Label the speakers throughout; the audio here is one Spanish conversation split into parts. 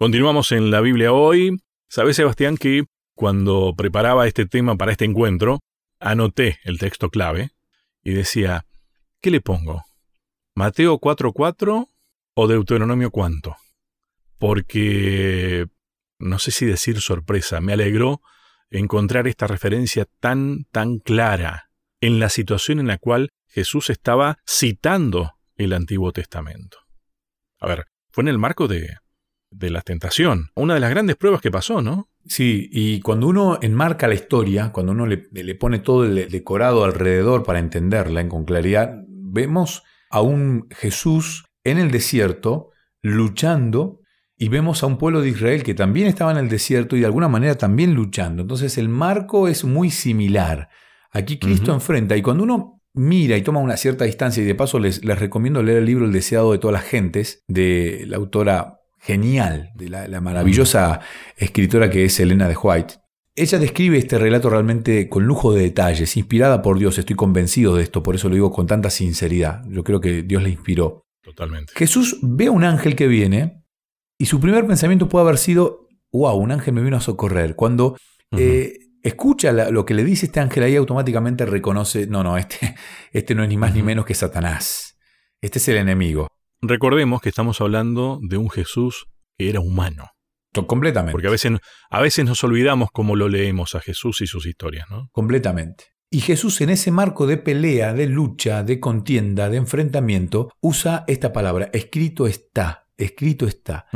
Speaker 1: Continuamos en la Biblia hoy. Sabes, Sebastián, que cuando preparaba este tema para este encuentro, anoté el texto clave y decía, ¿qué le pongo? ¿Mateo 4.4 o Deuteronomio cuánto? Porque, no sé si decir sorpresa, me alegró encontrar esta referencia tan, tan clara en la situación en la cual Jesús estaba citando el Antiguo Testamento. A ver, fue en el marco de, de la tentación. Una de las grandes pruebas que pasó, ¿no?
Speaker 2: Sí, y cuando uno enmarca la historia, cuando uno le, pone todo el decorado alrededor para entenderla con claridad, vemos a un Jesús en el desierto luchando y vemos a un pueblo de Israel que también estaba en el desierto y de alguna manera también luchando. Entonces el marco es muy similar. Aquí Cristo enfrenta y cuando uno mira y toma una cierta distancia, y de paso les, les recomiendo leer el libro El deseado de todas las gentes, de la autora genial, de la, maravillosa escritora que es Elena de White. Ella describe este relato realmente con lujo de detalles, inspirada por Dios, estoy convencido de esto, por eso lo digo con tanta sinceridad. Yo creo que Dios le inspiró.
Speaker 1: Totalmente.
Speaker 2: Jesús ve a un ángel que viene y su primer pensamiento puede haber sido, wow, un ángel me vino a socorrer. Cuando eh, escucha lo que le dice este ángel ahí, automáticamente reconoce, no, no, este, este no es ni más ni menos que Satanás. Este es el enemigo.
Speaker 1: Recordemos que estamos hablando de un Jesús que era humano.
Speaker 2: Completamente.
Speaker 1: Porque a veces, a veces nos olvidamos cómo lo leemos a Jesús y sus historias, ¿no?
Speaker 2: Completamente. Y Jesús en ese marco de pelea, de lucha, de contienda, de enfrentamiento, usa esta palabra, escrito está, escrito está.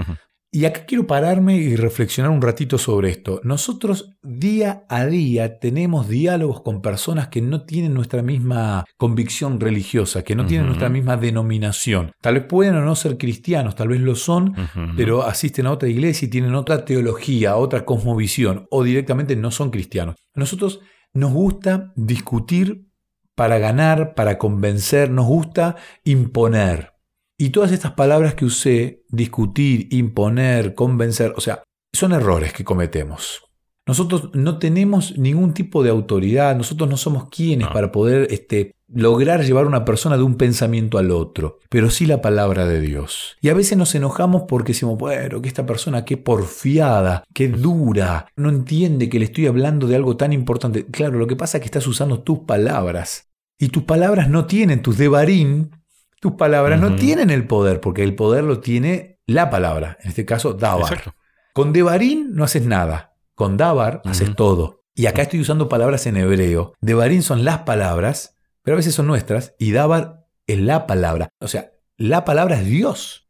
Speaker 2: Y acá quiero pararme y reflexionar un ratito sobre esto. Nosotros día a día tenemos diálogos con personas que no tienen nuestra misma convicción religiosa, que no tienen nuestra misma denominación. Tal vez pueden o no ser cristianos, tal vez lo son, pero asisten a otra iglesia y tienen otra teología, otra cosmovisión, o directamente no son cristianos. A nosotros nos gusta discutir para ganar, para convencer, nos gusta imponer. Y todas estas palabras que usé, discutir, imponer, convencer, o sea, son errores que cometemos. Nosotros no tenemos ningún tipo de autoridad, nosotros no somos quienes para poder este, lograr llevar a una persona de un pensamiento al otro, pero sí la palabra de Dios. Y a veces nos enojamos porque decimos, bueno, que esta persona qué porfiada, qué dura, no entiende que le estoy hablando de algo tan importante. Claro, lo que pasa es que estás usando tus palabras. Y tus palabras no tienen, tus devarín tus palabras no tienen el poder, porque el poder lo tiene la palabra, en este caso Dabar. Con Devarín no haces nada, con Dabar haces todo. Y acá estoy usando palabras en hebreo. Devarín son las palabras, pero a veces son nuestras, y Dabar es la palabra. O sea, la palabra es Dios.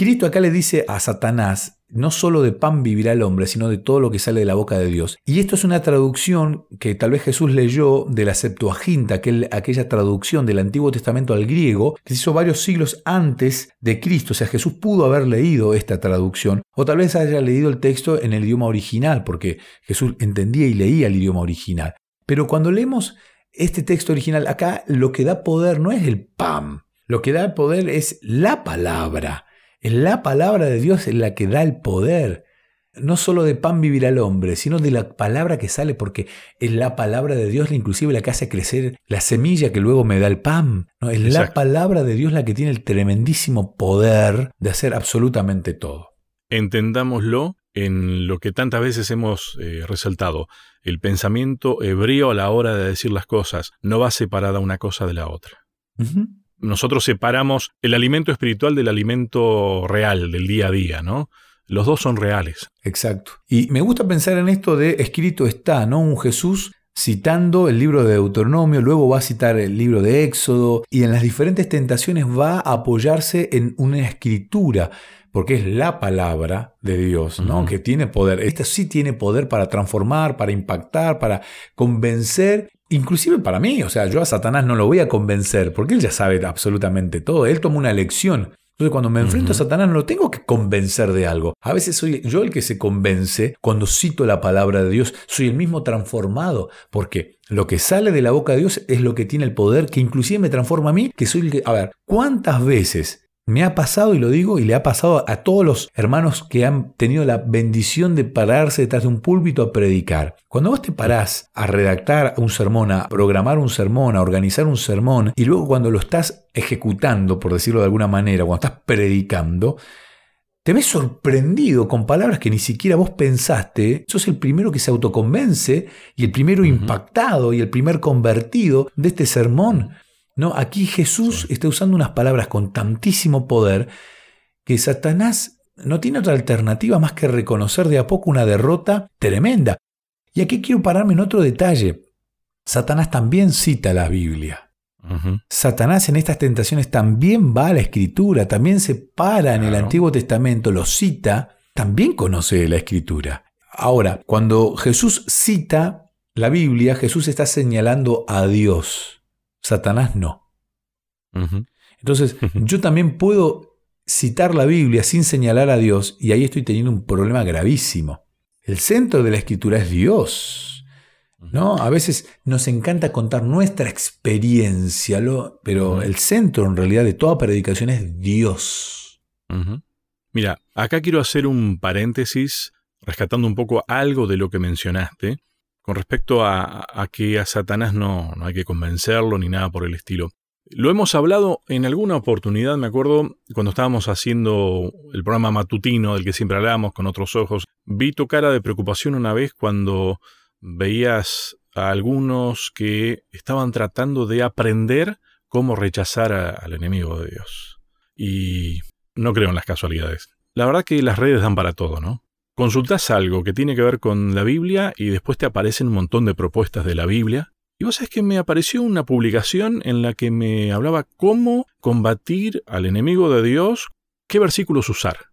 Speaker 2: Cristo acá le dice a Satanás, no solo de pan vivirá el hombre, sino de todo lo que sale de la boca de Dios. Y esto es una traducción que tal vez Jesús leyó de la Septuaginta, aquella traducción del Antiguo Testamento al griego, que se hizo varios siglos antes de Cristo. O sea, Jesús pudo haber leído esta traducción, o tal vez haya leído el texto en el idioma original, porque Jesús entendía y leía el idioma original. Pero cuando leemos este texto original, acá lo que da poder no es el pan, lo que da poder es la palabra. Es la palabra de Dios la que da el poder. No solo de pan vivirá el hombre, sino de la palabra que sale, porque es la palabra de Dios inclusive la que hace crecer la semilla que luego me da el pan. ¿no? Es la palabra de Dios la que tiene el tremendísimo poder de hacer absolutamente todo.
Speaker 1: Entendámoslo en lo que tantas veces hemos eh, resaltado. El pensamiento hebreo a la hora de decir las cosas no va separada una cosa de la otra nosotros separamos el alimento espiritual del alimento real, del día a día, ¿no? Los dos son reales.
Speaker 2: Exacto. Y me gusta pensar en esto de escrito está, ¿no? Un Jesús citando el libro de Deuteronomio, luego va a citar el libro de Éxodo y en las diferentes tentaciones va a apoyarse en una escritura, porque es la palabra de Dios, ¿no? Que tiene poder. Esta sí tiene poder para transformar, para impactar, para convencer Inclusive para mí, o sea, yo a Satanás no lo voy a convencer, porque él ya sabe absolutamente todo, él toma una elección. Entonces cuando me enfrento a Satanás no lo tengo que convencer de algo. A veces soy yo el que se convence cuando cito la palabra de Dios, soy el mismo transformado, porque lo que sale de la boca de Dios es lo que tiene el poder que inclusive me transforma a mí, que soy el que... A ver, ¿cuántas veces me ha pasado, y lo digo, y le ha pasado a todos los hermanos que han tenido la bendición de pararse detrás de un púlpito a predicar. Cuando vos te parás a redactar un sermón, a programar un sermón, a organizar un sermón, y luego cuando lo estás ejecutando, por decirlo de alguna manera, cuando estás predicando, te ves sorprendido con palabras que ni siquiera vos pensaste, sos el primero que se autoconvence y el primero impactado y el primer convertido de este sermón. ¿No? Aquí Jesús está usando unas palabras con tantísimo poder que Satanás no tiene otra alternativa más que reconocer de a poco una derrota tremenda. Y aquí quiero pararme en otro detalle. Satanás también cita la Biblia. Satanás en estas tentaciones también va a la escritura, también se para en el Antiguo Testamento, lo cita, también conoce la escritura. Ahora, cuando Jesús cita la Biblia, Jesús está señalando a Dios, Satanás no. Entonces, yo también puedo citar la Biblia sin señalar a Dios y ahí estoy teniendo un problema gravísimo. El centro de la escritura es Dios. ¿no? A veces nos encanta contar nuestra experiencia, pero el centro en realidad de toda predicación es Dios.
Speaker 1: Mira, acá quiero hacer un paréntesis rescatando un poco algo de lo que mencionaste con respecto a, que a Satanás no, no hay que convencerlo ni nada por el estilo. Lo hemos hablado en alguna oportunidad, me acuerdo, cuando estábamos haciendo el programa matutino del que siempre hablamos con otros ojos. Vi tu cara de preocupación una vez cuando veías a algunos que estaban tratando de aprender cómo rechazar al enemigo de Dios. Y no creo en las casualidades. La verdad que las redes dan para todo, ¿no? Consultas algo que tiene que ver con la Biblia y después te aparecen un montón de propuestas de la Biblia. Y vos sabés que me apareció una publicación en la que me hablaba cómo combatir al enemigo de Dios, qué versículos usar.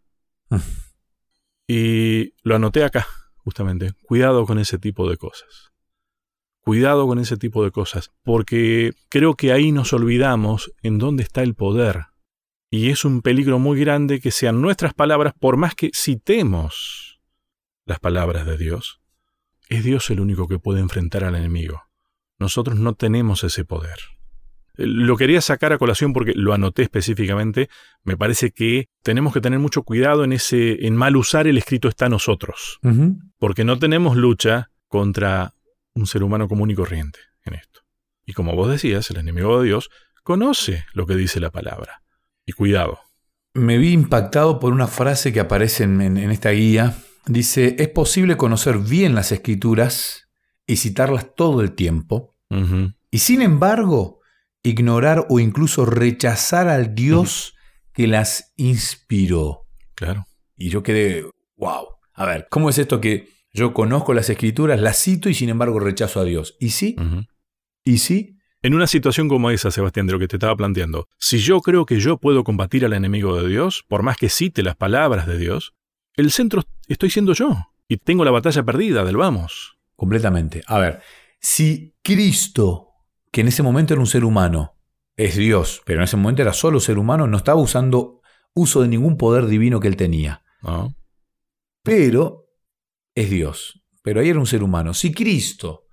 Speaker 1: y lo anoté acá justamente. Cuidado con ese tipo de cosas. Cuidado con ese tipo de cosas, porque creo que ahí nos olvidamos en dónde está el poder. Y es un peligro muy grande que sean nuestras palabras, por más que citemos las palabras de Dios. Es Dios el único que puede enfrentar al enemigo. Nosotros no tenemos ese poder. Lo quería sacar a colación porque lo anoté específicamente. Me parece que tenemos que tener mucho cuidado en ese, en mal usar el escrito está nosotros. Porque no tenemos lucha contra un ser humano común y corriente en esto. Y como vos decías, el enemigo de Dios conoce lo que dice la palabra. Y cuidado.
Speaker 2: Me vi impactado por una frase que aparece en, esta guía. Dice, es posible conocer bien las escrituras y citarlas todo el tiempo. Y sin embargo, ignorar o incluso rechazar al Dios que las inspiró.
Speaker 1: Claro.
Speaker 2: Y yo quedé, wow. A ver, ¿cómo es esto que yo conozco las escrituras, las cito y sin embargo rechazo a Dios? ¿Y sí? ¿Y sí?
Speaker 1: En una situación como esa, Sebastián, de lo que te estaba planteando, si yo creo que yo puedo combatir al enemigo de Dios, por más que cite las palabras de Dios, el centro estoy siendo yo y tengo la batalla perdida del vamos.
Speaker 2: Completamente. A ver, si Cristo que en ese momento era un ser humano, es Dios, pero en ese momento era solo ser humano, no estaba usando uso de ningún poder divino que él tenía.
Speaker 1: Ah.
Speaker 2: Pero es Dios, pero ahí era un ser humano. Si Cristo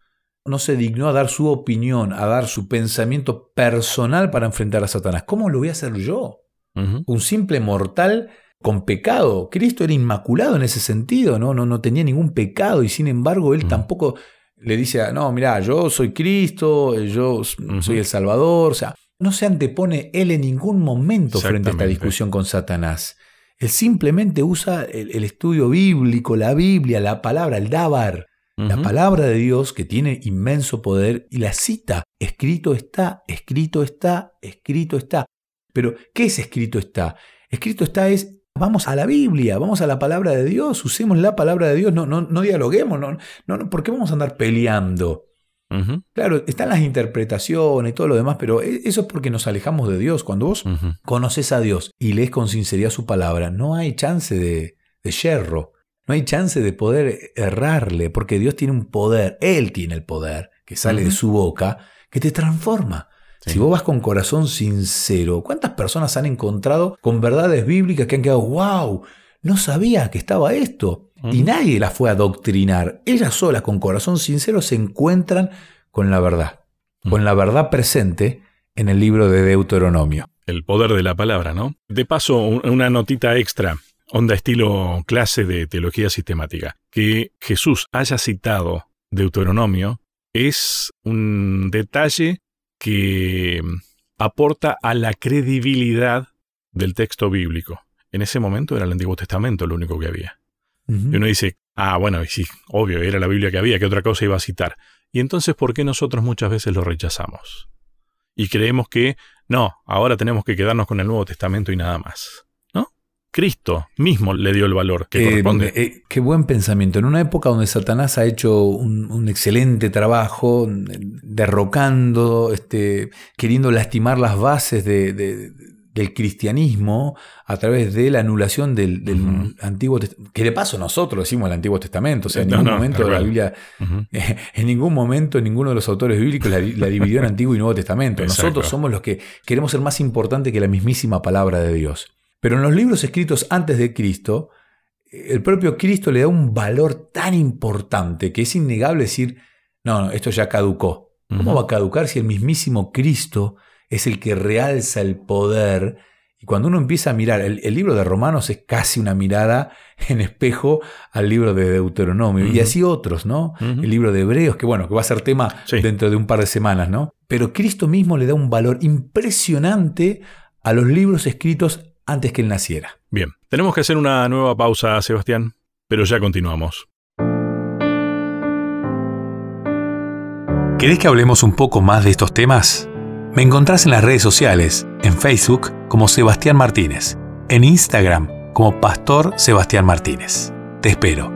Speaker 2: no se dignó a dar su opinión, a dar su pensamiento personal para enfrentar a Satanás, ¿cómo lo voy a hacer yo? Un simple mortal con pecado. Cristo era inmaculado en ese sentido, ¿no? No, no tenía ningún pecado y sin embargo él tampoco le dice, no, mira, yo soy Cristo, yo soy el Salvador, o sea, no se antepone él en ningún momento frente a esta discusión con Satanás. Él simplemente usa el, estudio bíblico, la Biblia, la palabra, el Dabar, la palabra de Dios que tiene inmenso poder y la cita. Escrito está, escrito está, escrito está. Pero, ¿qué es escrito está? Escrito está es Vamos a la Biblia, vamos a la palabra de Dios, usemos la palabra de Dios, no, no, no dialoguemos, no, no, ¿por qué vamos a andar peleando? Claro, están las interpretaciones y todo lo demás, pero e, eso es porque nos alejamos de Dios. Cuando vos conoces a Dios y lees con sinceridad su palabra, no hay chance de, de yerro, no hay chance de poder errarle, porque Dios tiene un poder, Él tiene el poder que sale de su boca, que te transforma. Si vos vas con corazón sincero, ¿cuántas personas han encontrado con verdades bíblicas que han quedado, wow, no sabía que estaba esto? Y nadie las fue a adoctrinar. Ellas solas, con corazón sincero, se encuentran con la verdad, con la verdad presente en el libro de Deuteronomio.
Speaker 1: El poder de la palabra, ¿no? De paso, una notita extra, onda estilo clase de teología sistemática. Que Jesús haya citado Deuteronomio es un detalle que aporta a la credibilidad del texto bíblico. En ese momento era el Antiguo Testamento lo único que había. Y uno dice, ah, bueno, y sí, obvio, era la Biblia que había, ¿qué otra cosa iba a citar? Y entonces, ¿por qué nosotros muchas veces lo rechazamos? Y creemos que, no, ahora tenemos que quedarnos con el Nuevo Testamento y nada más. Cristo mismo le dio el valor que eh, corresponde.
Speaker 2: Eh, qué buen pensamiento. En una época donde Satanás ha hecho un, excelente trabajo derrocando, este, queriendo lastimar las bases de del cristianismo a través de la anulación del, Antiguo Testamento. Que de paso nosotros decimos el Antiguo Testamento. O sea, en ningún momento la Biblia, en ningún momento ninguno de los autores bíblicos la, dividió en Antiguo y Nuevo Testamento. Nosotros somos los que queremos ser más importante que la mismísima palabra de Dios. Pero en los libros escritos antes de Cristo, el propio Cristo le da un valor tan importante que es innegable decir, no, no esto ya caducó. ¿Cómo va a caducar si el mismísimo Cristo es el que realza el poder. Y cuando uno empieza a mirar, el, libro de Romanos es casi una mirada en espejo al libro de Deuteronomio. Y así otros, ¿no? El libro de Hebreos, que bueno, que va a ser tema dentro de un par de semanas, ¿no? Pero Cristo mismo le da un valor impresionante a los libros escritos antes que él naciera.
Speaker 1: Bien, tenemos que hacer una nueva pausa, Sebastián, pero ya continuamos.
Speaker 2: ¿Querés que hablemos un poco más de estos temas? Me encontrás en las redes sociales, en Facebook como Sebastián Martínez, en Instagram como Pastor Sebastián Martínez. Te espero.